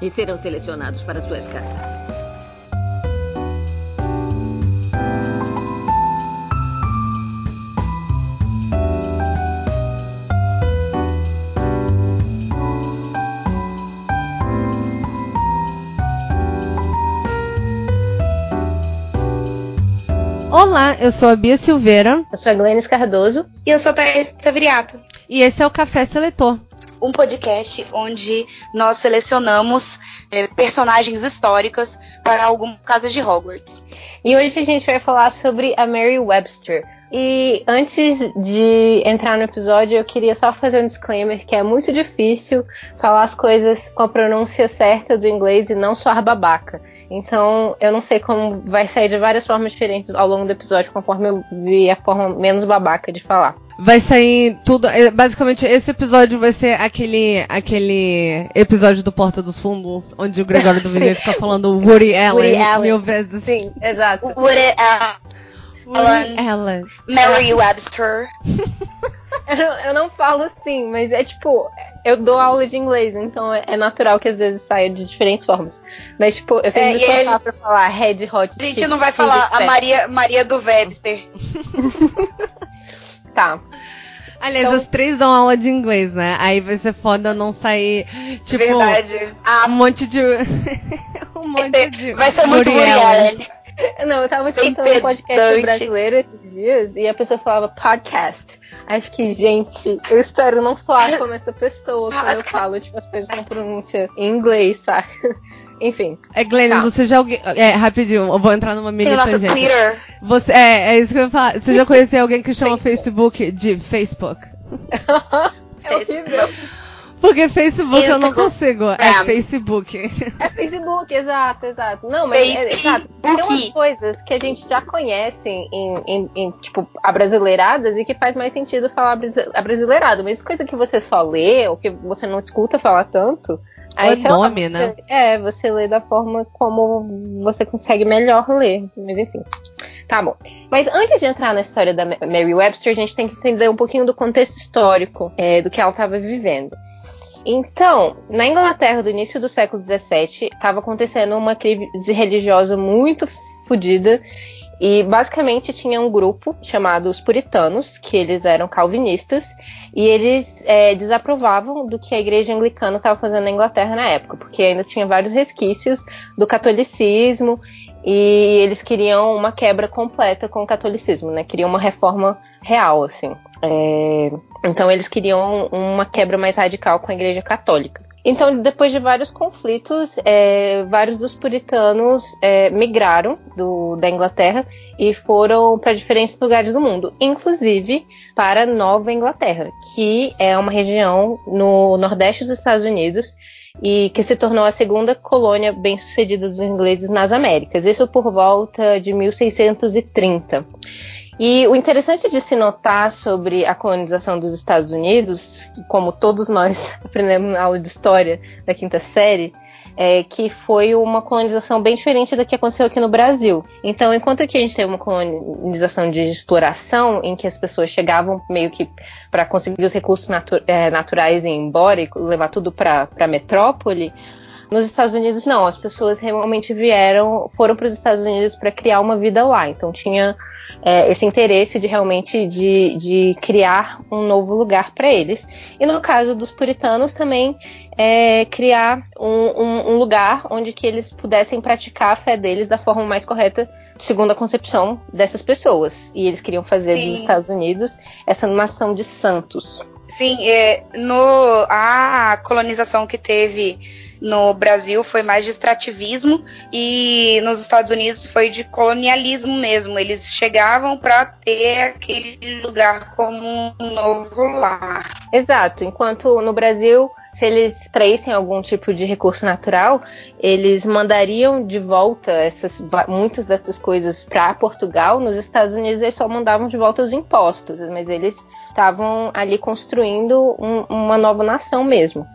e serão selecionados para suas casas. Olá, eu sou a Bia Silveira. Eu sou a Glennis Cardoso. E eu sou a Thaís Taviriato. E esse é o Café Seletor um podcast onde nós selecionamos é, personagens históricas para algumas casas de Hogwarts. E hoje a gente vai falar sobre a Mary Webster. E antes de entrar no episódio, eu queria só fazer um disclaimer que é muito difícil falar as coisas com a pronúncia certa do inglês e não soar babaca. Então, eu não sei como vai sair de várias formas diferentes ao longo do episódio, conforme eu vi a forma menos babaca de falar. Vai sair tudo. É, basicamente, esse episódio vai ser aquele, aquele episódio do Porta dos Fundos, onde o Gregório do Viver fica falando Woody Allen, Woody Allen. mil vezes. Sim, exato. Woody Allen. Allen. Mary Webster. eu, não, eu não falo assim, mas é tipo eu dou aula de inglês, então é, é natural que às vezes saia de diferentes formas. Mas, tipo, eu tenho é, que me esforçar pra falar Red Hot. A gente não vai falar a Maria, Maria do Webster. tá. Aliás, então... as três dão aula de inglês, né? Aí vai ser foda não sair, tipo. Verdade. Um monte de. um monte de. Vai ser muito Woody Não, eu tava escutando um podcast brasileiro esses dias e a pessoa falava podcast. Aí eu fiquei, gente, eu espero não soar como essa pessoa quando eu falo, tipo, as coisas com pronúncia em inglês, sabe? Enfim. É, Glenn, tá. você já. É, rapidinho, eu vou entrar numa mini Tem nosso Twitter. Você, é, é isso que eu ia falar. Você já conheceu alguém que chama Facebook de Facebook? é horrível. Porque Facebook eu não consigo. É, é Facebook. É Facebook, exato, exato. Não, mas é, exato. Tem umas coisas que a gente já conhece em, em, em, tipo, abrasileiradas e que faz mais sentido falar abrasileirado. Mas coisa que você só lê ou que você não escuta falar tanto. Aí o nome, né? É, você lê da forma como você consegue melhor ler. Mas enfim. Tá bom. Mas antes de entrar na história da Mary Webster, a gente tem que entender um pouquinho do contexto histórico é, do que ela estava vivendo. Então, na Inglaterra do início do século XVII, estava acontecendo uma crise religiosa muito fodida e basicamente tinha um grupo chamado os Puritanos, que eles eram calvinistas, e eles é, desaprovavam do que a igreja anglicana estava fazendo na Inglaterra na época, porque ainda tinha vários resquícios do catolicismo e eles queriam uma quebra completa com o catolicismo, né? Queriam uma reforma real, assim. É... Então eles queriam uma quebra mais radical com a Igreja Católica. Então, depois de vários conflitos, é, vários dos puritanos é, migraram do, da Inglaterra e foram para diferentes lugares do mundo, inclusive para Nova Inglaterra, que é uma região no nordeste dos Estados Unidos e que se tornou a segunda colônia bem-sucedida dos ingleses nas Américas, isso por volta de 1630. E o interessante de se notar sobre a colonização dos Estados Unidos, como todos nós aprendemos na aula de história da quinta série, é, que foi uma colonização bem diferente da que aconteceu aqui no Brasil. Então, enquanto aqui a gente tem uma colonização de exploração, em que as pessoas chegavam meio que para conseguir os recursos natu é, naturais e ir embora e levar tudo para a metrópole, Nos Estados Unidos, não. As pessoas realmente vieram, foram para os Estados Unidos para criar uma vida lá. Então tinha é, esse interesse de realmente de, de criar um novo lugar para eles. E no caso dos puritanos também é, criar um, um, um, lugar onde que eles pudessem praticar a fé deles da forma mais correta segundo a concepção dessas pessoas. E eles queriam fazer Sim. dos Estados Unidos essa nação de santos. Sim, é, no, a colonização que teve no Brasil foi mais de extrativismo e nos Estados Unidos foi de colonialismo mesmo. Eles chegavam para ter aquele lugar como um novo lar. Exato. Enquanto no Brasil se eles traíssem algum tipo de recurso natural, eles mandariam de volta essas, muitas dessas coisas para Portugal. Nos Estados Unidos, eles só mandavam de volta os impostos, mas eles estavam ali construindo um, uma nova nação mesmo.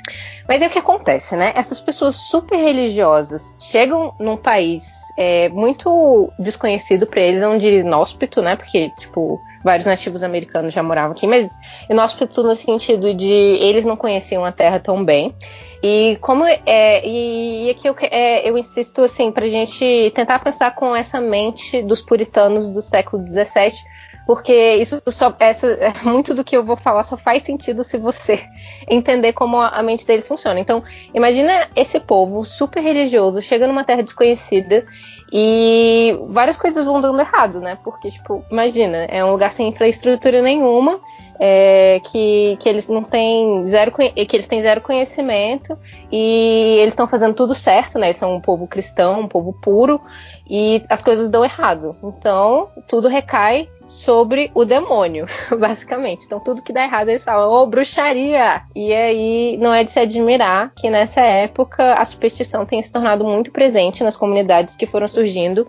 Mas é o que acontece, né? Essas pessoas super religiosas chegam num país é, muito desconhecido para eles, onde inóspito, né? Porque, tipo, vários nativos americanos já moravam aqui, mas inóspito no sentido de eles não conheciam a terra tão bem. E como é, e, aqui eu, é, eu insisto assim pra gente tentar pensar com essa mente dos puritanos do século XVII porque isso só essa muito do que eu vou falar só faz sentido se você entender como a mente deles funciona. Então, imagina esse povo super religioso chega numa terra desconhecida e várias coisas vão dando errado, né? Porque tipo, imagina, é um lugar sem infraestrutura nenhuma é, que, que eles não têm zero que eles têm zero conhecimento e eles estão fazendo tudo certo, né? Eles são um povo cristão, um povo puro e as coisas dão errado. Então tudo recai sobre o demônio, basicamente. Então tudo que dá errado eles falam, ô oh, bruxaria! E aí não é de se admirar que nessa época a superstição tenha se tornado muito presente nas comunidades que foram surgindo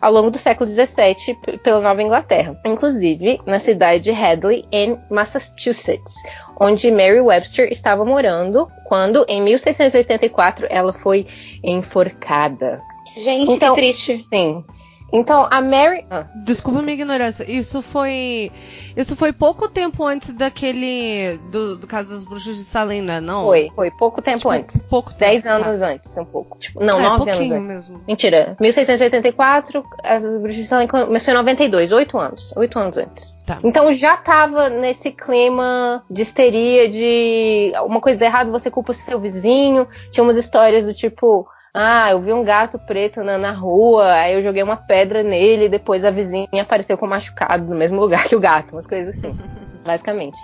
ao longo do século XVII pela Nova Inglaterra, inclusive na cidade de Hadley, em Massachusetts, onde Mary Webster estava morando quando, em 1684, ela foi enforcada. Gente, então, que triste. Sim. Então, a Mary. Ah. Desculpa a minha ignorância. Isso foi. Isso foi pouco tempo antes daquele. Do, do caso das bruxas de Salem, né? Não? Foi, foi pouco tempo tipo, antes. Pouco tempo. Dez anos tá. antes, um pouco. Tipo, não, é, nove anos antes. Mesmo. Mentira. 1684, as bruxas de Salem começou em 92, oito anos. Oito anos antes. Tá. Então já tava nesse clima de histeria, de uma coisa errada, você culpa seu vizinho. Tinha umas histórias do tipo ah, eu vi um gato preto na, na rua, aí eu joguei uma pedra nele e depois a vizinha apareceu com machucado no mesmo lugar que o gato, umas coisas assim. basicamente.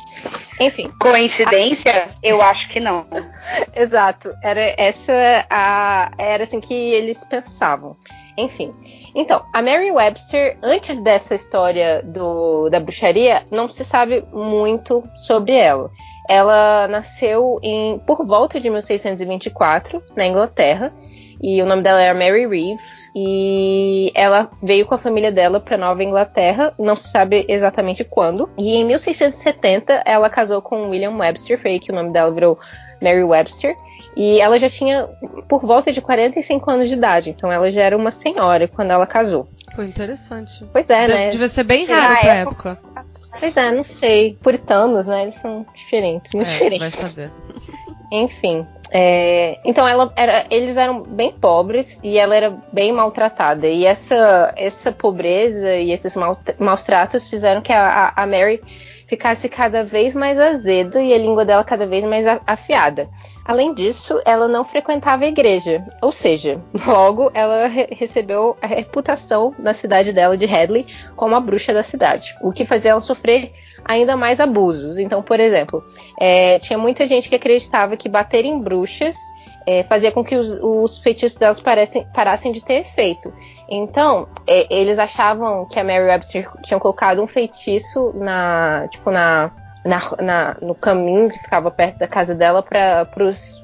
Enfim. Coincidência? A... Eu acho que não. Exato. Era essa a era assim que eles pensavam. Enfim. Então, a Mary Webster, antes dessa história do, da bruxaria, não se sabe muito sobre ela. Ela nasceu em, por volta de 1624, na Inglaterra, e o nome dela era Mary Reeve. E ela veio com a família dela para Nova Inglaterra, não se sabe exatamente quando. E em 1670 ela casou com William Webster, foi aí que o nome dela virou Mary Webster. E ela já tinha por volta de 45 anos de idade, então ela já era uma senhora quando ela casou. Foi interessante. Pois é, né? Devia ser bem raro pra época. época. Pois é, não sei. Puritanos, né? Eles são diferentes, muito é, diferentes. Vai saber. Enfim. É, então ela era, eles eram bem pobres e ela era bem maltratada. E essa, essa pobreza e esses maus tratos fizeram que a, a Mary ficasse cada vez mais azeda e a língua dela cada vez mais afiada. Além disso, ela não frequentava a igreja, ou seja, logo ela re recebeu a reputação na cidade dela de Hadley como a bruxa da cidade, o que fazia ela sofrer ainda mais abusos. Então, por exemplo, é, tinha muita gente que acreditava que bater em bruxas é, fazia com que os, os feitiços delas parecem, parassem de ter efeito. Então, é, eles achavam que a Mary Webster tinha colocado um feitiço na, tipo, na, na, na, no caminho que ficava perto da casa dela para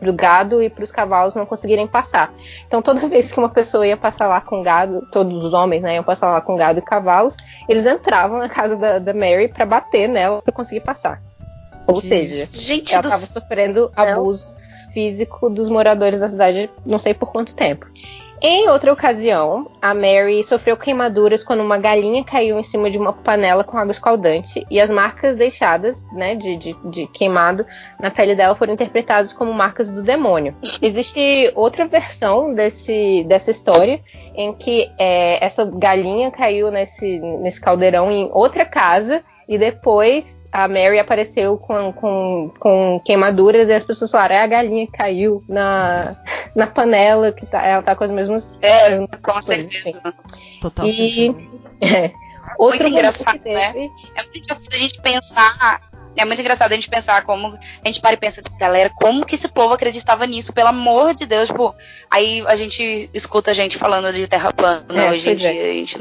o gado e para os cavalos não conseguirem passar. Então, toda vez que uma pessoa ia passar lá com gado, todos os homens né, iam passar lá com gado e cavalos, eles entravam na casa da, da Mary para bater nela para conseguir passar. Ou seja, Gente ela estava sofrendo abuso físico dos moradores da cidade, não sei por quanto tempo. Em outra ocasião, a Mary sofreu queimaduras quando uma galinha caiu em cima de uma panela com água escaldante e as marcas deixadas, né, de, de, de queimado na pele dela foram interpretadas como marcas do demônio. Existe outra versão desse, dessa história em que é, essa galinha caiu nesse, nesse caldeirão em outra casa e depois a Mary apareceu com, com, com queimaduras e as pessoas falaram, é a galinha que caiu na, na panela, que tá, ela tá com as mesmas. É, com certeza. Total e, certeza. É, outro muito engraçado, que né? É muito engraçado a gente pensar. É muito engraçado a gente pensar como. A gente para e pensa, galera, como que esse povo acreditava nisso? Pelo amor de Deus, tipo. Aí a gente escuta a gente falando de terra plana É, hoje em pois dia. é. A gente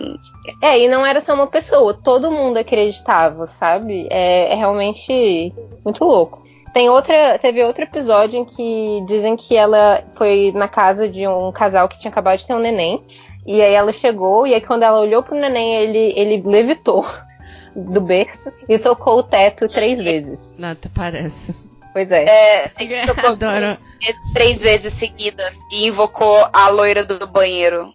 É, e não era só uma pessoa, todo mundo acreditava, sabe? É, é realmente muito louco. Tem outra, teve outro episódio em que dizem que ela foi na casa de um casal que tinha acabado de ter um neném. E aí ela chegou, e aí quando ela olhou pro neném, ele, ele levitou do berço e tocou o teto três vezes. Não, até parece. Pois é. É, ele tocou Adoro. três vezes seguidas e invocou a loira do banheiro.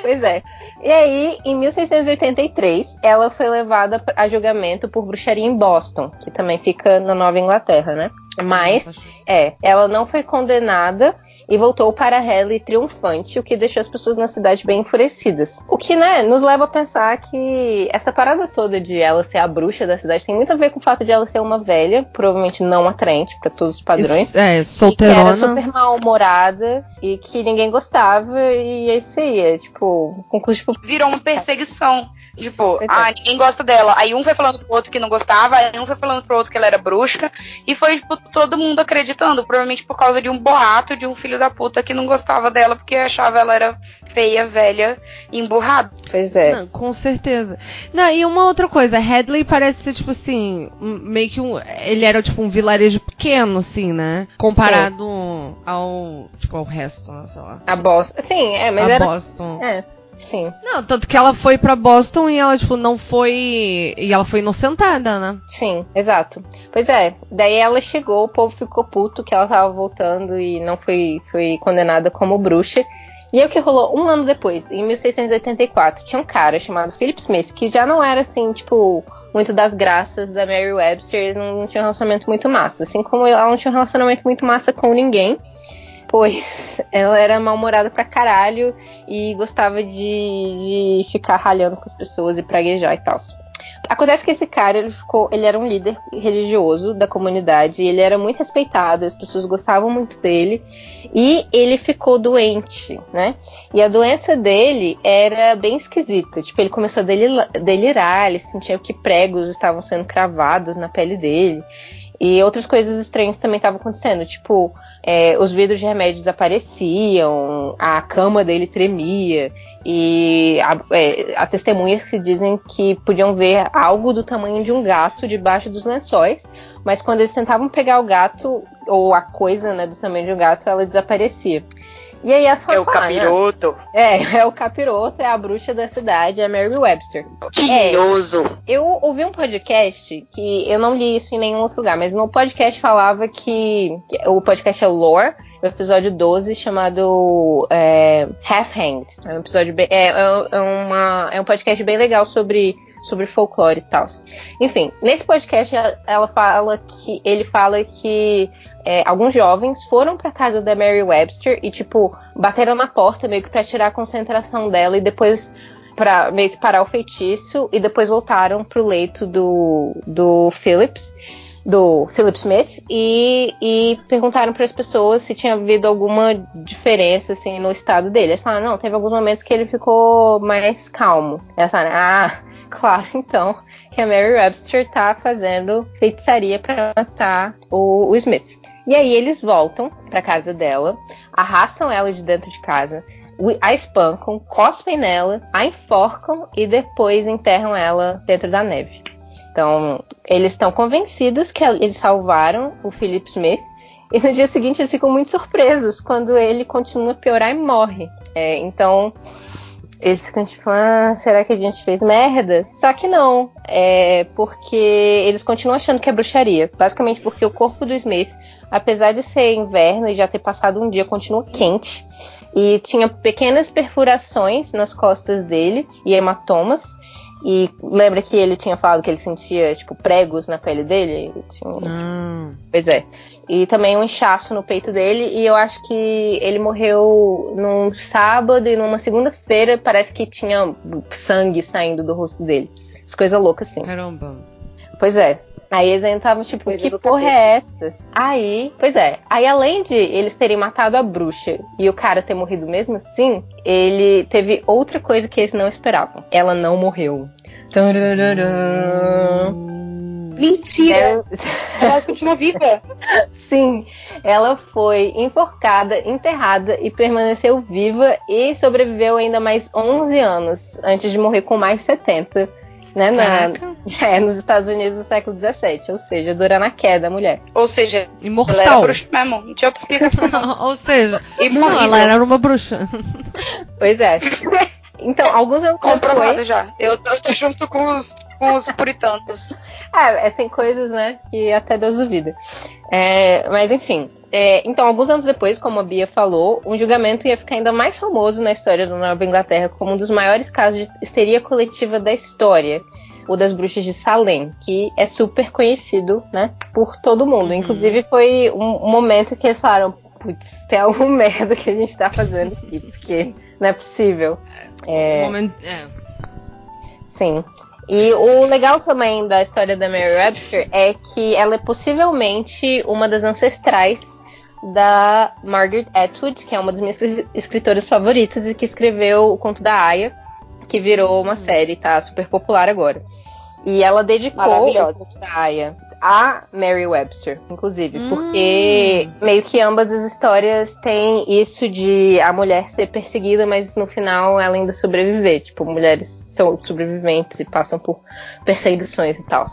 Pois é. E aí, em 1683, ela foi levada a julgamento por bruxaria em Boston, que também fica na Nova Inglaterra, né? Mas, é, ela não foi condenada e voltou para Halley triunfante, o que deixou as pessoas na cidade bem enfurecidas. O que, né, nos leva a pensar que essa parada toda de ela ser a bruxa da cidade tem muito a ver com o fato de ela ser uma velha, provavelmente não atraente para todos os padrões. Isso- é, E que era solteirona. super mal-humorada e que ninguém gostava, e é isso aí, é tipo, concurso tipo. Virou uma perseguição. Tipo, é. ah, ninguém gosta dela. Aí um foi falando pro outro que não gostava, aí um foi falando pro outro que ela era bruxa. E foi, tipo, todo mundo acreditando. Provavelmente por causa de um boato de um filho da puta que não gostava dela porque achava ela era feia, velha e emburrada. Pois é. Não, com certeza. Não, e uma outra coisa, Hadley parece ser, tipo assim, meio que um. Ele era, tipo, um vilarejo pequeno, assim, né? Comparado ao. Tipo, ao resto, né? Sei lá. A Boston. Sim, é, mas a era. Boston. É, sim. Não, tanto que ela foi pra Boston e ela, tipo, não foi. E ela foi inocentada, né? Sim, exato. Pois é, daí ela chegou, o povo ficou puto que ela tava voltando e não foi, foi condenada como bruxa. E aí o que rolou um ano depois, em 1684, tinha um cara chamado Philip Smith, que já não era assim, tipo, muito das graças da Mary Webster, eles não, não tinham um relacionamento muito massa. Assim como ela não tinha um relacionamento muito massa com ninguém, pois ela era mal-humorada pra caralho e gostava de, de ficar ralhando com as pessoas e praguejar e tal. Acontece que esse cara, ele ficou, ele era um líder religioso da comunidade, ele era muito respeitado, as pessoas gostavam muito dele, e ele ficou doente, né? E a doença dele era bem esquisita, tipo, ele começou a delirar, ele sentia que pregos estavam sendo cravados na pele dele, e outras coisas estranhas também estavam acontecendo, tipo, é, os vidros de remédio desapareciam, a cama dele tremia, e há é, testemunhas que dizem que podiam ver algo do tamanho de um gato debaixo dos lençóis, mas quando eles tentavam pegar o gato, ou a coisa né, do tamanho de um gato, ela desaparecia. E aí é só É o né? capiroto. É, é o capiroto, é a bruxa da cidade, é a Mary Webster. Tinhoso. Eu ouvi um podcast que eu não li isso em nenhum outro lugar, mas no podcast falava que, que o podcast é o Lore, o episódio 12 chamado é, Half Hanged. É um episódio bem, é, é, é uma, é um podcast bem legal sobre sobre folclore e tal. Enfim, nesse podcast ela- fala que ele fala que é, alguns jovens foram pra casa da Mary Webster e tipo bateram na porta meio que pra tirar a concentração dela e depois para meio que parar o feitiço e depois voltaram pro leito do, do Phillips, do Philip Smith e, e perguntaram para as pessoas se tinha havido alguma diferença assim no estado dele. Eles falaram, não, teve alguns momentos que ele ficou mais calmo. Elas falaram, ah, claro então que a Mary Webster tá fazendo feitiçaria para matar o, o Smith. E aí eles voltam pra casa dela, arrastam ela de dentro de casa, a espancam, cospem nela, a enforcam e depois enterram ela dentro da neve. Então, eles estão convencidos que eles salvaram o Philip Smith. E no dia seguinte eles ficam muito surpresos quando ele continua a piorar e morre. É, então, eles ficam tipo, ah, será que a gente fez merda? Só que não, é porque eles continuam achando que é bruxaria. Basicamente porque o corpo do Smith, apesar de ser inverno e já ter passado um dia, continua quente. e tinha pequenas perfurações nas costas dele e hematomas. E lembra que ele tinha falado que ele sentia, tipo, pregos na pele dele? Tinha, tipo... Pois é. E também um inchaço no peito dele. E eu acho que ele morreu num sábado e numa segunda-feira. Parece que tinha sangue saindo do rosto dele. As coisas loucas, assim. Caramba. Pois é. Aí eles estavam tipo, Coisa que porra capeta. é essa? Aí, pois é. Aí além de eles terem matado a bruxa e o cara ter morrido mesmo assim, ele teve outra coisa que eles não esperavam. Ela não morreu. Mentira! Ela continua viva. Sim, ela foi enforcada, enterrada e permaneceu viva e sobreviveu ainda mais 11 anos antes de morrer com mais 70 né, na, é, nos Estados Unidos do século XVII, ou seja, durando a queda da mulher. Ou seja, imortal. Ela era bruxa mesmo, não tinha outra explicação. ou seja, não, ela era uma bruxa. pois é. Então, alguns anos Comprovado depois... já. Eu tô, eu tô, junto com os, com os puritanos. é, tem coisas, né, que até Deus duvida. É, mas, enfim. É, então, alguns anos depois, como a Bia falou, um julgamento ia ficar ainda mais famoso na história da Nova Inglaterra como um dos maiores casos de histeria coletiva da história. O das bruxas de Salem, que é super conhecido, né, por todo mundo. Uhum. Inclusive, foi um momento que eles falaram: putz, tem alguma merda que a gente tá fazendo aqui, porque não é possível. É... Momento... é. Sim. E o legal também da história da Mary Webster é que ela é possivelmente uma das ancestrais da Margaret Atwood, que é uma das minhas escritoras favoritas e que escreveu o conto da Aya, que virou uma série, tá super popular agora. E ela dedicou o conto da Aya a Mary Webster, inclusive, hum. porque meio que ambas as histórias têm isso de a mulher ser perseguida, mas no final ela ainda sobreviver. Tipo, mulheres são sobreviventes e passam por perseguições e tal.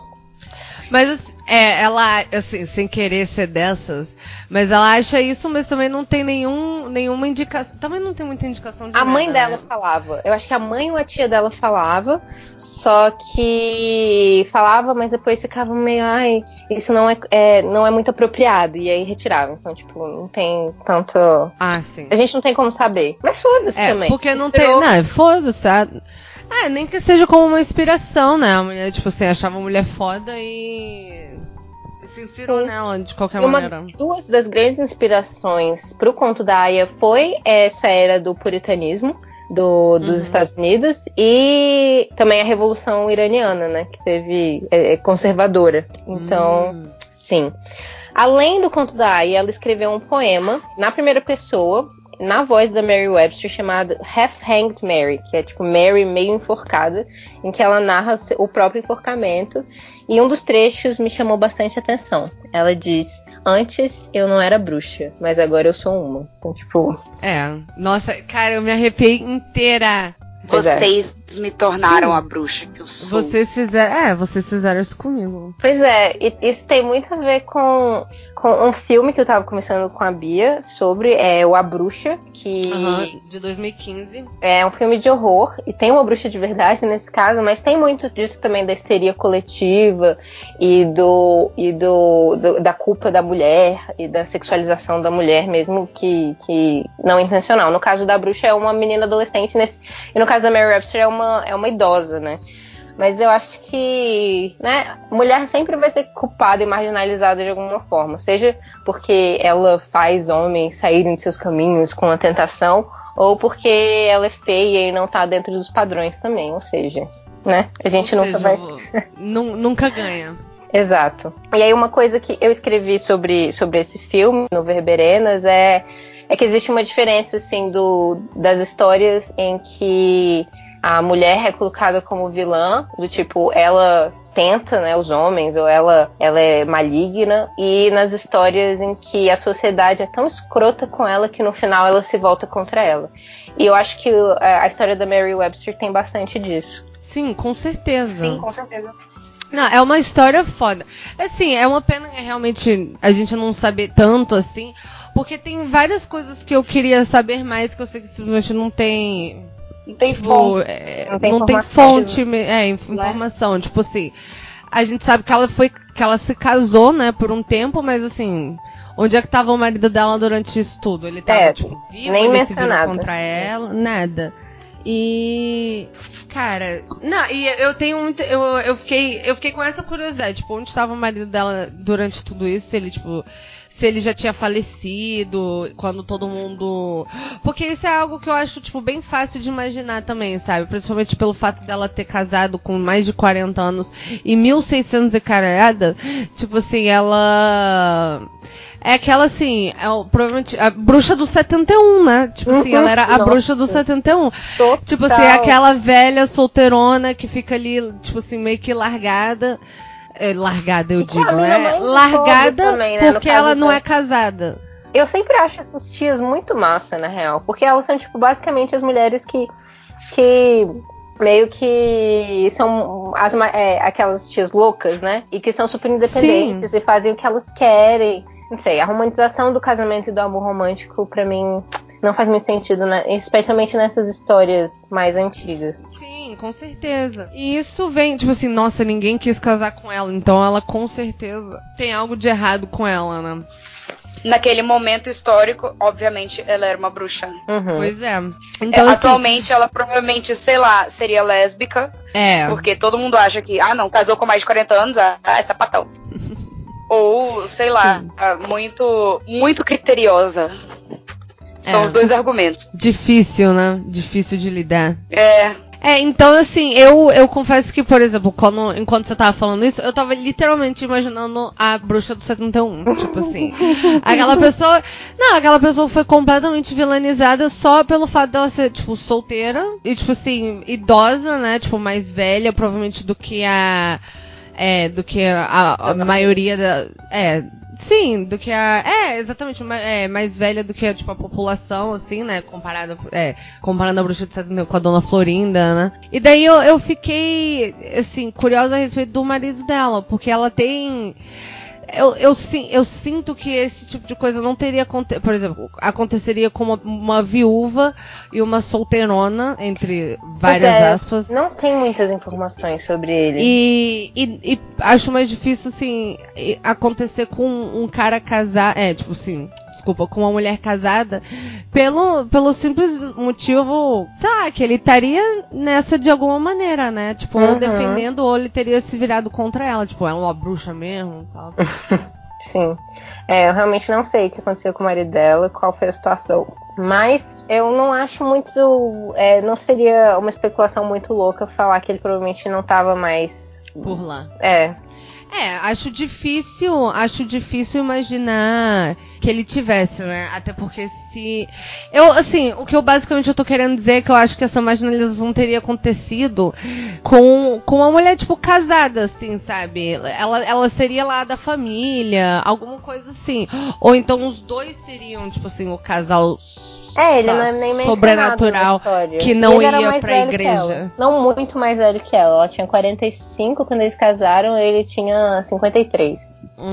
Mas é, ela, assim, sem querer ser dessas, mas ela acha isso, mas também não tem nenhum, nenhuma indicação. Também não tem muita indicação de A nada, mãe dela né? falava. Eu acho que a mãe ou a tia dela falava, só que falava, mas depois ficava meio, ai, isso não é, é não é muito apropriado. E aí retirava. Então, tipo, não tem tanto. Ah, sim. A gente não tem como saber. Mas foda-se é, também. Porque não Esperou... tem. Não, foda-se, tá? É, nem que seja como uma inspiração, né? A mulher, tipo assim, achava a mulher foda e se inspirou Sim. nela de qualquer uma, maneira. Duas das grandes inspirações para o conto da Aya foi essa era do puritanismo do, dos uhum. Estados Unidos e também a Revolução Iraniana, né? Que teve é, é conservadora. Então, uhum. sim. Além do conto da Aya, ela escreveu um poema na primeira pessoa na voz da Mary Webster chamado Half Hanged Mary, que é tipo Mary meio enforcada, em que ela narra o próprio enforcamento. E um dos trechos me chamou bastante atenção. Ela diz: Antes eu não era bruxa, mas agora eu sou uma. Então, tipo. É. Nossa, cara, eu me arrepiei inteira. É. Vocês. Me tornaram Sim. a bruxa que eu sou. Vocês fizeram. É, vocês fizeram isso comigo. Pois é, isso tem muito a ver com com um filme que eu tava começando com a Bia sobre é o A Bruxa, que uhum, de 2015. É um filme de horror e tem uma bruxa de verdade nesse caso, mas tem muito disso também da histeria coletiva e do e do, do da culpa da mulher e da sexualização da mulher mesmo que, que não intencional. No caso da bruxa é uma menina adolescente nesse, e no caso da Mary Webster é uma é uma idosa, né? Mas eu acho que, né, mulher sempre vai ser culpada e marginalizada de alguma forma, seja porque ela faz homens saírem de seus caminhos com a tentação, ou porque ela é feia e não tá dentro dos padrões também, ou seja, né? A gente ou nunca seja, vai. nunca ganha. Exato. E aí uma coisa que eu escrevi sobre, sobre esse filme no Verberenas é, é que existe uma diferença assim do, das histórias em que a mulher é colocada como vilã, do tipo, ela tenta, né, os homens, ou ela, ela é maligna, e nas histórias em que a sociedade é tão escrota com ela que no final ela se volta contra ela. E eu acho que a história da Mary Webster tem bastante disso. Sim, com certeza. Sim, com certeza. Não, é uma história foda. Assim, é uma pena realmente a gente não saber tanto assim, porque tem várias coisas que eu queria saber mais que eu sei que simplesmente não tem não tem tipo, fonte. É, não tem, não tem fonte, é, informação. Né? Tipo assim, a gente sabe que ela foi. que ela se casou, né, por um tempo, mas assim. Onde é que tava o marido dela durante isso tudo? Ele tava, É, tipo, vivo, nem mencionado. contra ela, nada. E. Cara, não, e eu tenho. Eu, eu, fiquei, eu fiquei com essa curiosidade, tipo, onde estava o marido dela durante tudo isso? Se ele, tipo. Se ele já tinha falecido, quando todo mundo. Porque isso é algo que eu acho, tipo, bem fácil de imaginar também, sabe? Principalmente pelo fato dela ter casado com mais de 40 anos e 1600 e caralhada. Tipo assim, ela. É aquela assim, é o- provavelmente a bruxa do 71, né? Tipo assim, ela era a Nossa. bruxa do 71. Tipo assim, Total. aquela velha solteirona que fica ali, tipo assim, meio que largada. É, largada, eu digo, minha né? mãe Largada também, né, porque ela não é casada. Eu sempre acho essas tias muito massa, na real. Porque elas são, tipo, basicamente as mulheres que. que meio que são as, é, aquelas tias loucas, né? E que são super independentes e fazem o que elas querem. Não sei, a romantização do casamento e do amor romântico, pra mim, não faz muito sentido, né? Especialmente nessas histórias mais antigas. Sim, com certeza. E isso vem, tipo assim, nossa, ninguém quis casar com ela, então ela com certeza tem algo de errado com ela, né? Naquele momento histórico, obviamente, ela era uma bruxa. Pois é. É, Então, assim, atualmente, ela provavelmente, sei lá, seria lésbica. É. Porque todo mundo acha que, ah, não, casou com mais de 40 anos, ah, é sapatão. Ou, sei lá, ah, muito, muito criteriosa. São É. os dois argumentos. Difícil, né? Difícil de lidar. É. É, então assim, eu, eu confesso que, por exemplo, quando, enquanto você tava falando isso, eu tava literalmente imaginando a bruxa do 71. tipo assim. Aquela pessoa. Não, aquela pessoa foi completamente vilanizada só pelo fato dela ser, tipo, solteira e, tipo assim, idosa, né? Tipo, mais velha, provavelmente, do que a. É, do que a, a maioria da. É. Sim, do que a. É, exatamente, ma- é, mais velha do que tipo, a população, assim, né? Comparada, é, comparando a bruxa de 71 com a dona Florinda, né? E daí eu, eu fiquei, assim, curiosa a respeito do marido dela, porque ela tem. Eu, eu, eu sinto que esse tipo de coisa não teria aconte- por exemplo, aconteceria com uma, uma viúva e uma solteirona, entre várias é, aspas. Não tem muitas informações sobre ele. E, e- e acho mais difícil, assim, acontecer com um cara casar. É, tipo assim, desculpa, com uma mulher casada, pelo, pelo simples motivo, sei lá, que ele estaria nessa de alguma maneira, né? Tipo, ou Uhum. defendendo, ou ele teria se virado contra ela. Tipo, ela é uma bruxa mesmo, sabe? Sim. É, eu realmente não sei o que aconteceu com o marido dela, qual foi a situação. Mas eu não acho muito. é, não seria uma especulação muito louca falar que ele provavelmente não tava mais. Por lá. É. É, acho difícil, acho difícil imaginar que ele tivesse, né? Até porque se eu, assim, o que eu basicamente eu tô querendo dizer é que eu acho que essa marginalização teria acontecido com com uma mulher tipo casada, assim, sabe? Ela ela seria lá da família, alguma coisa assim. Ou então os dois seriam tipo assim o casal É, ele não é nem sobrenatural que não Ele ia pra igreja. Não muito mais velho que ela. Ela tinha 45 quando eles casaram, ele tinha 53.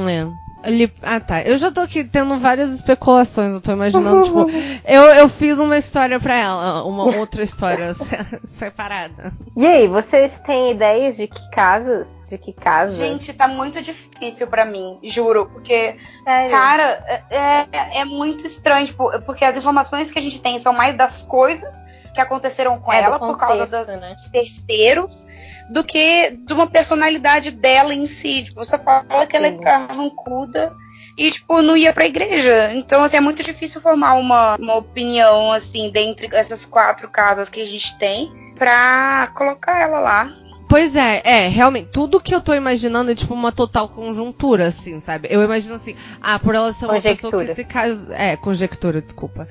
É. Ele... Ah, tá. Eu já tô aqui tendo várias especulações. Eu tô imaginando, tipo, eu, eu fiz uma história pra ela, uma outra história se- separada. E aí, vocês têm ideias de que casas? De que casa? Gente, tá muito difícil pra mim, juro. Porque, Sério? cara, é, é- é muito estranho. Tipo, porque as informações que a gente tem são mais das coisas que aconteceram com É, ela por causa contexto, das- né? de terceiros do que de uma personalidade dela em si. Tipo, você fala que ela é carrancuda e, tipo, não ia pra igreja. Então, assim, é muito difícil formar uma, uma opinião, assim, dentre essas quatro casas que a gente tem pra colocar ela lá. Pois é, é, realmente, tudo que eu tô imaginando é tipo uma total conjuntura, assim, sabe? Eu imagino assim, ah, por ela ser uma pessoa que Conjectura. se casa. É, conjectura, desculpa.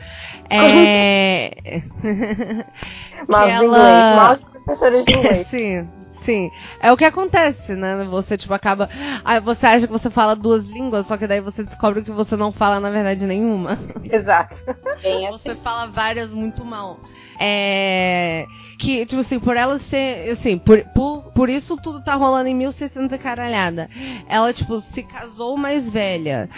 É. De ela- inglês. Mouse professora de inglês. sim, sim. É o que acontece, né? Você, tipo, acaba. Aí você acha que você fala duas línguas, só que daí você descobre que você não fala, na verdade, nenhuma. Exato. Bem Você fala várias muito mal. É que, tipo assim, por ela ser, assim, por, por, por isso tudo tá rolando em 1600 e caralhada. Ela, tipo, se casou mais velha.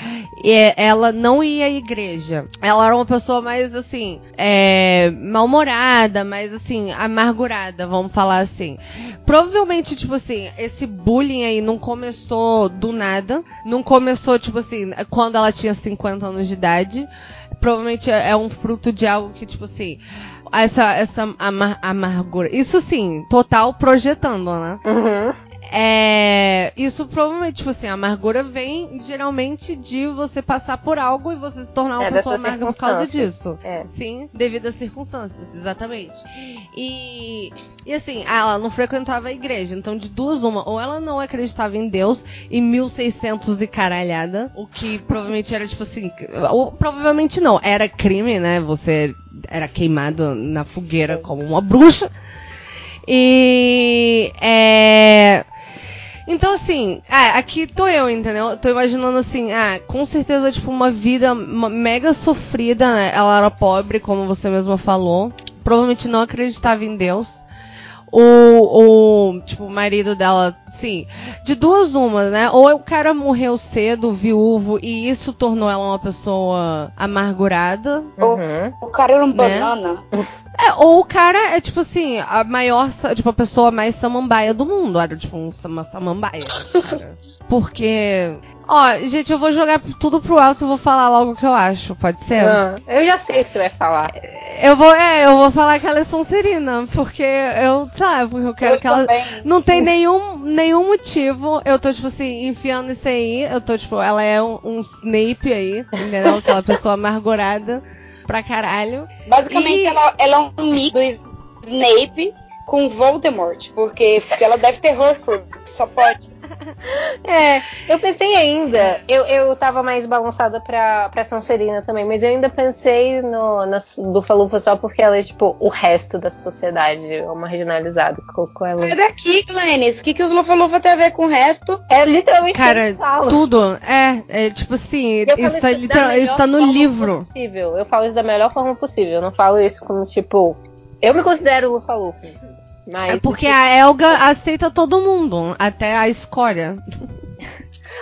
E ela não ia à igreja. Ela era uma pessoa mais, assim, é, mal-humorada, mais, assim, amargurada, vamos falar assim. Provavelmente, tipo assim, esse bullying aí não começou do nada. Não começou, tipo assim, quando ela tinha 50 anos de idade. Provavelmente é um fruto de algo que, tipo assim, essa, essa amar amargura. Isso sim, total projetando, né? Uhum. É, isso provavelmente, tipo assim, a amargura vem geralmente de você passar por algo e você se tornar uma É, pessoa amarga por causa disso. É. Sim, devido às circunstâncias, exatamente. E, e assim, ela não frequentava a igreja, então de duas uma, ou ela não acreditava em Deus em 1600 e caralhada, o que provavelmente era tipo assim, ou provavelmente não, era crime, né? Você era queimado na fogueira como uma bruxa. E é então, assim, ah, aqui tô eu, entendeu? Tô imaginando assim, ah, com certeza, tipo, uma vida mega sofrida, né? Ela era pobre, como você mesma falou. Provavelmente não acreditava em Deus. O, o, tipo, o marido dela, sim, de duas uma, né? Ou o cara morreu cedo, viúvo, e isso tornou ela uma pessoa amargurada. Uhum. O, cara era um Né? banana. É, ou o cara é, tipo assim, a maior, tipo, a pessoa mais samambaia do mundo. Era, tipo, um, uma samambaia. cara. Porque. Ó, gente, eu vou jogar tudo pro alto e vou falar logo o que eu acho, pode ser? Ah, eu já sei o que você vai falar. Eu vou, é, eu vou falar que ela é Sonserina, porque eu, sabe, porque eu quero Eu que ela. também. Não tem nenhum, nenhum motivo. Eu tô, tipo assim, enfiando isso aí. Eu tô, tipo, ela é um, um Snape aí, entendeu? Aquela pessoa amargurada pra caralho. Basicamente, E- ela, ela é um mix do Snape com Voldemort. Porque, porque ela deve ter Horcrux, só pode. É, eu pensei ainda, eu, eu tava mais balançada pra, pra Sonserina também, mas eu ainda pensei no, na, do Falufa só porque ela é, tipo, o resto da sociedade, é uma marginalizada, colocou ela. É daqui, Glennis. O que, que os Lufa-Lufa tem a ver com o resto? É literalmente Cara, tudo. É, é tipo assim, isso, tá, literal- isso tá no livro. Possível. Eu falo isso da melhor forma possível. Eu não falo isso como, tipo. Eu me considero Lufa-Lufa. Mas. É porque a Elga aceita todo mundo, até a escória.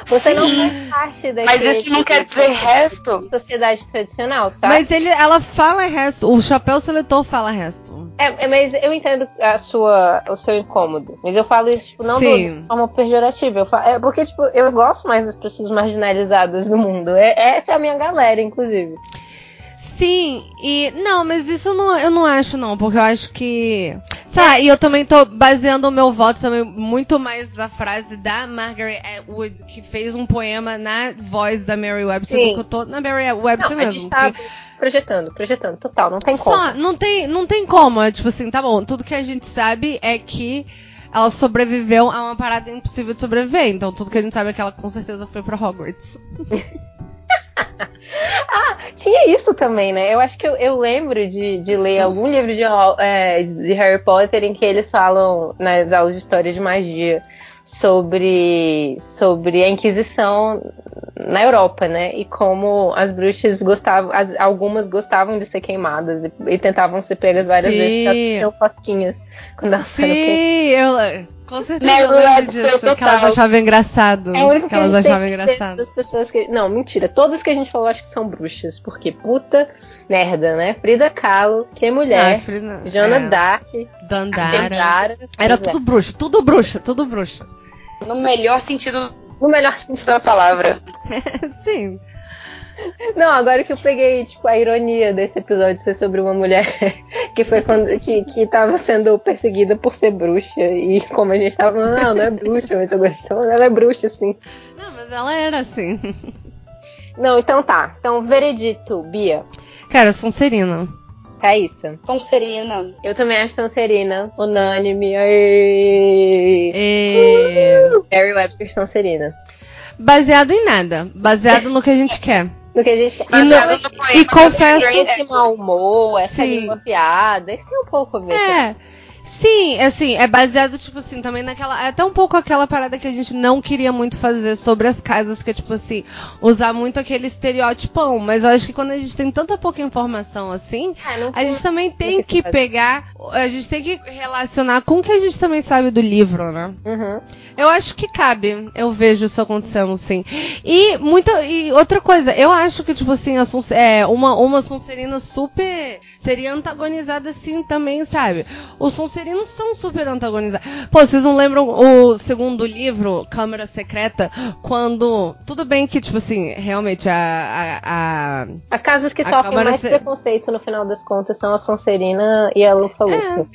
Você não faz parte da Mas isso não quer dizer resto. sociedade tradicional, sabe? Mas ele, ela fala resto, o chapéu seletor fala resto. É, é, mas eu entendo a sua, o seu incômodo. Mas eu falo isso, tipo, não Sim. de forma pejorativa. Eu falo, é porque, tipo, eu gosto mais das pessoas marginalizadas do mundo. É- essa é a minha galera, inclusive. Sim, e. Não, mas isso não, eu não acho, não, porque eu acho que. Sabe, e eu também tô baseando o meu voto também muito mais na frase da Margaret Atwood, que fez um poema na voz da Mary Webster, Sim. do que eu tô na Mary Webster Não, a mesmo. gente tá porque- projetando, projetando, total, não tem como. Só, não tem, não tem como. É tipo assim, tá bom, tudo que a gente sabe é que ela sobreviveu a uma parada impossível de sobreviver. Então tudo que a gente sabe é que ela com certeza foi pra Hogwarts. Tinha isso também, né? Eu acho que eu, eu lembro de, de ler algum livro de, é, de Harry Potter em que eles falam nas aulas de história de magia sobre, sobre a Inquisição na Europa, né? E como as bruxas gostavam, as- algumas gostavam de ser queimadas e, e tentavam ser pegas várias Sim. vezes porque elas tinham cosquinhas quando elas eram. Sim, eu. Com certeza Mary eu disso, que elas achavam engraçado. É o único que elas a gente tem achavam que engraçado. Das pessoas que... Não, mentira. Todas que a gente falou acho que são bruxas. Porque puta merda, né? Frida Kahlo, que é Ah, mulher. Frida- Jana é, Dark, Dandara. Dandara. Era Pois é. tudo bruxa, tudo bruxa, tudo bruxa. No melhor sentido No melhor sentido. da palavra. Sim. Não, agora que eu peguei, tipo, a ironia desse episódio ser sobre uma mulher que foi quando que, que tava sendo perseguida por ser bruxa. E como a gente tava falando, não, não é bruxa, mas eu gostava, ela é bruxa, sim. Não, mas ela era assim. Não, então tá. Então, veredito, Bia. Cara, Sonserina. Caíssa. Sonserina. Eu também acho Sonserina, unânime. Aê. E... Harry Webster Sonserina. Baseado em nada. Baseado no que a gente quer. No que a gente E, no- Baseado no e confesso. Esse mau humor, essa Sim. língua afiada, isso tem um pouco a ver. É. Sim, assim, é baseado, tipo assim, também naquela. É até um pouco aquela parada que a gente não queria muito fazer sobre as casas, que é tipo assim, usar muito aquele estereótipão. Mas eu acho que quando a gente tem tanta pouca informação assim, Ah, a gente também tem que pegar. A gente tem que relacionar com o que a gente também sabe do livro, né? Uhum. Eu acho que cabe. Eu vejo isso acontecendo, sim. E muita. E outra coisa, eu acho que, tipo assim, a é, uma, uma Sonserina super. Seria antagonizada assim também, sabe? Os Sonserinos são super antagonizados. Pô, vocês não lembram o segundo livro, Câmara Secreta, quando. Tudo bem que, tipo assim, realmente a. a, a- As casas que A sofrem Câmara mais se- preconceito no final das contas são a Sonserina e a Lufa-Lufa.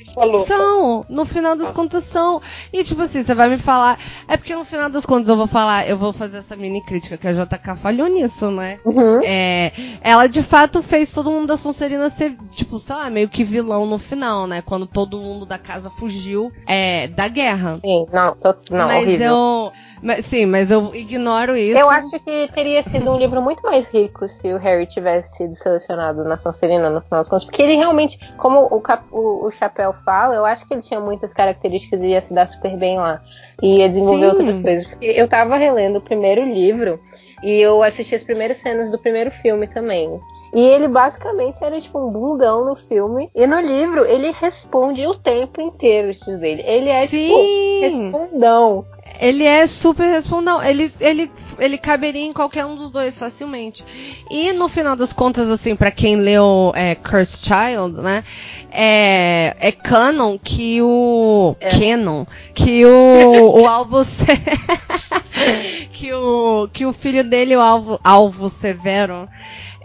São, no final das contas são. E tipo assim, você vai me falar. É porque no final das contas eu vou falar, eu vou fazer essa mini crítica, que a JK falhou nisso, né? Uhum. É, ela de fato fez todo mundo da Sonserina ser, tipo, sei lá, meio que vilão no final, né? Quando todo mundo da casa fugiu é, da guerra. Sim, não, tô, não mas horrível. eu. Mas, sim, mas eu ignoro isso. Eu acho que teria sido um livro muito mais rico se o Harry tivesse sido selecionado na Sonserina no final das contas. Porque ele realmente, como o, cap- o, o Chapéu fala, eu acho que ele tinha muitas características e ia se dar super bem lá. E ia desenvolver Sim. outras coisas. Porque eu tava relendo o primeiro livro e eu assisti as primeiras cenas do primeiro filme também. E ele basicamente era tipo um bundão no filme. E no livro ele responde o tempo inteiro os tios dele. Ele é Sim. tipo respondão. Ele é super respondão. Ele, ele, ele caberia em qualquer um dos dois facilmente. E no final das contas, assim, pra quem leu é, Cursed Child, né? É, é canon que o. Canon. Que o, o Alvo. Se- que, o, que o filho dele, o Alvo, Alvo Severo,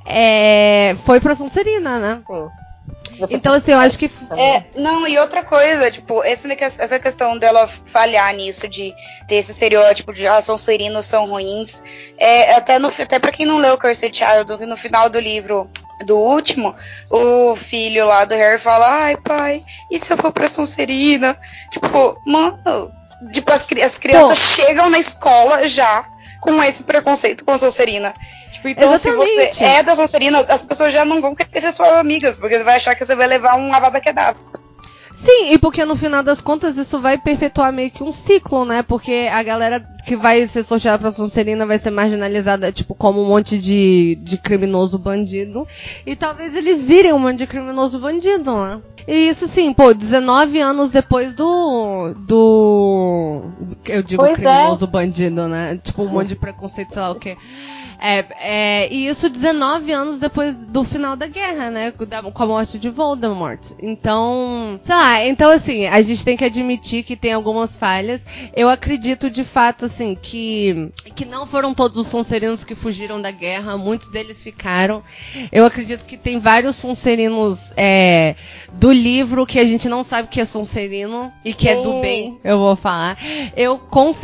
é, foi pra Sonserina, né? Então, assim, eu acho que. É, não, e outra coisa, tipo, esse, essa questão dela falhar nisso, de ter esse estereótipo de ah, Sonserinos são ruins, é, até, no, até pra quem não leu Cursed Child, no final do livro do último, o filho lá do Harry fala, ai pai, e se eu for pra Sonserina? Tipo, mano, tipo, as, as crianças chegam na escola já com esse preconceito com a Sonserina. Tipo, então Exatamente. se você é da Sonserina, as pessoas já não vão querer ser suas amigas, porque você vai achar que você vai levar um Avada Kedavra. Sim, e porque no final das contas isso vai perpetuar meio que um ciclo, né? Porque a galera que vai ser sorteada pra Sonserina vai ser marginalizada, tipo, como um monte de, de criminoso bandido. E talvez eles virem um monte de criminoso bandido, né? E isso sim, pô, 19 anos depois do. do. Eu digo Pois é. criminoso bandido, né? Tipo, um monte de preconceito, sei lá o quê. É, é, e isso 19 anos depois do final da guerra, né? Da- com a morte de Voldemort. Então, sei lá, então assim, a gente tem que admitir que tem algumas falhas. Eu acredito de fato, assim, que, que não foram todos os Sonserinos que fugiram da guerra, muitos deles ficaram. Eu acredito que tem vários Sonserinos é, do livro que a gente não sabe que é Sonserino e que é do bem, eu vou falar. Eu,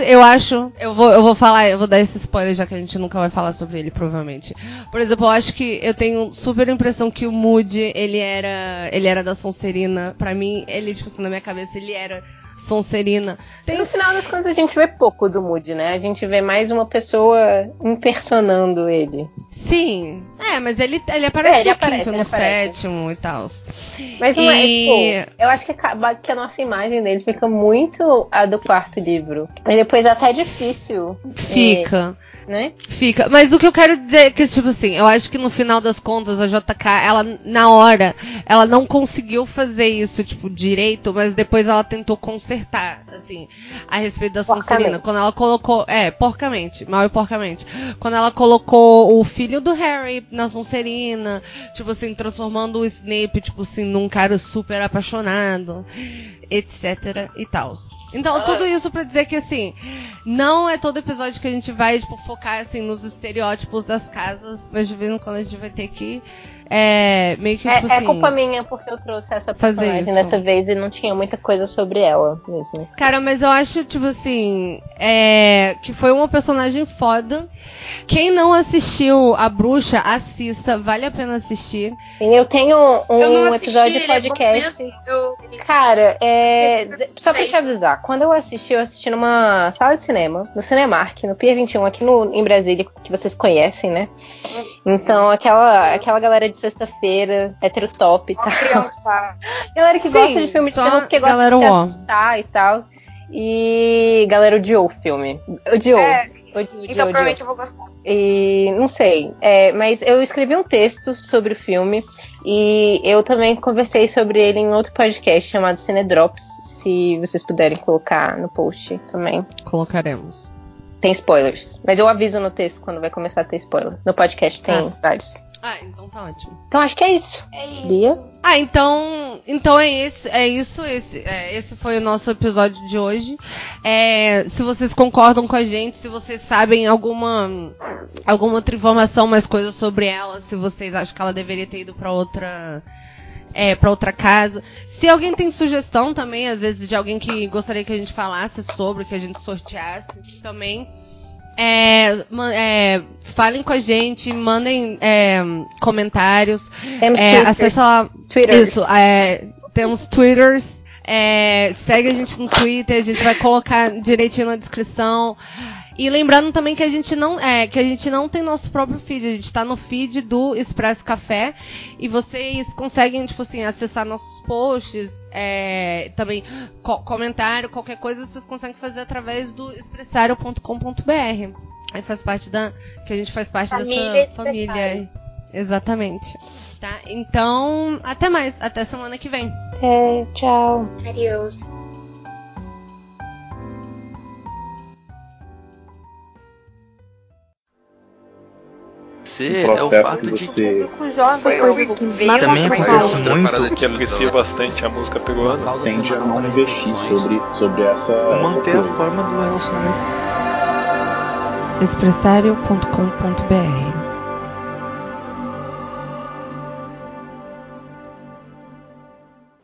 eu acho, eu vou, eu vou falar, eu vou dar esse spoiler já que a gente nunca vai falar sobre ele, provavelmente. Por exemplo, eu acho que eu tenho super impressão que o Moody, ele era, ele era da Sonserina. Pra mim, ele, tipo assim, na minha cabeça, ele era Sonserina. Tem No final das contas, a gente vê pouco do Moody, né? A gente vê mais uma pessoa impersonando ele. Sim. É, mas ele, ele aparece É, ele no aparece, quinto, no aparece. sétimo e tal. Mas não é, E- tipo, eu acho que, acaba- que a nossa imagem dele fica muito a do quarto livro. E depois é até difícil. Fica. é, né? Fica. Mas o que eu quero dizer é que, tipo assim, eu acho que no final das contas, a JK, ela, na hora, ela não conseguiu fazer isso, tipo, direito, mas depois ela tentou consertar, assim, a respeito da Sonserina. Quando ela colocou. É, porcamente, mal e porcamente. Quando ela colocou o filho do Harry na Sonserina, tipo assim, transformando o Snape, tipo assim, num cara super apaixonado, etc e tal. Então, tudo isso pra dizer que, assim, não é todo episódio que a gente vai, tipo, focar, assim, nos estereótipos das casas, mas de vez em quando a gente vai ter que, é, meio que, É, tipo é assim... culpa minha porque eu trouxe essa personagem dessa vez e não tinha muita coisa sobre ela mesmo. Cara, mas eu acho, tipo assim, é, que foi uma personagem foda. Quem não assistiu A Bruxa, assista, vale a pena assistir. Eu tenho um Eu episódio de é podcast. Eu- Cara, é. Só pra te avisar, quando eu assisti, eu assisti numa sala de cinema, no Cinemark, no Pier 21, aqui no, em Brasília, que vocês conhecem, né? Então, aquela, aquela galera de sexta-feira, hétero top, tá? Criança. Galera que Sim, gosta de filme de terror, porque gosta de se ó. assustar e tal. E galera odiou o filme. Odiou. É, Odiou, então provavelmente eu vou gostar. E não sei, é, mas eu escrevi um texto sobre o filme e eu também conversei sobre ele em outro podcast chamado Cinedrops. Se vocês puderem colocar no post também. Colocaremos. Tem spoilers, mas eu aviso no texto quando vai começar a ter spoiler. No podcast tem Ah. vários. Ah, então tá ótimo. Então acho que é isso. É isso. Bia? Ah, então, então é esse, é isso, esse, é, esse foi o nosso episódio de hoje. É, se vocês concordam com a gente, se vocês sabem alguma alguma outra informação, mais coisas sobre ela, se vocês acham que ela deveria ter ido pra outra é, para outra casa. Se alguém tem sugestão também, às vezes de alguém que gostaria que a gente falasse sobre, que a gente sorteasse também. É, é, falem com a gente, mandem é, comentários. Temos É, Twitter. acessa lá. Twitter. Isso, é, temos Twitters. é, segue a gente no Twitter, a gente vai colocar direitinho na descrição. E lembrando também que a gente não é, que a gente não tem nosso próprio feed, a gente tá no feed do Expresso Café e vocês conseguem, tipo assim, acessar nossos posts, é, também co- comentário, qualquer coisa vocês conseguem fazer através do expressario.com.br. Aí faz parte da que a gente faz parte Família dessa família. Exatamente. Tá? Então, até mais, até semana que vem. É, tchau. Adiós. O é processo que você Com jovem, Foi por o que veio Também pra acontece cá. muito que aprecia bastante a música peruana. tende a não investir sobre, sobre essa, essa manter a coisa. forma do relacionamento. expressario.com.br